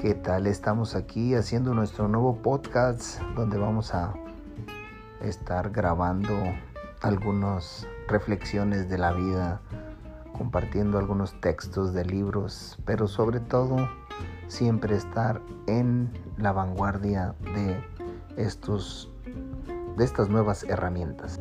¿Qué tal? Estamos aquí haciendo nuestro nuevo podcast donde vamos a estar grabando algunas reflexiones de la vida, compartiendo algunos textos de libros, pero sobre todo siempre estar en la vanguardia de estos de estas nuevas herramientas.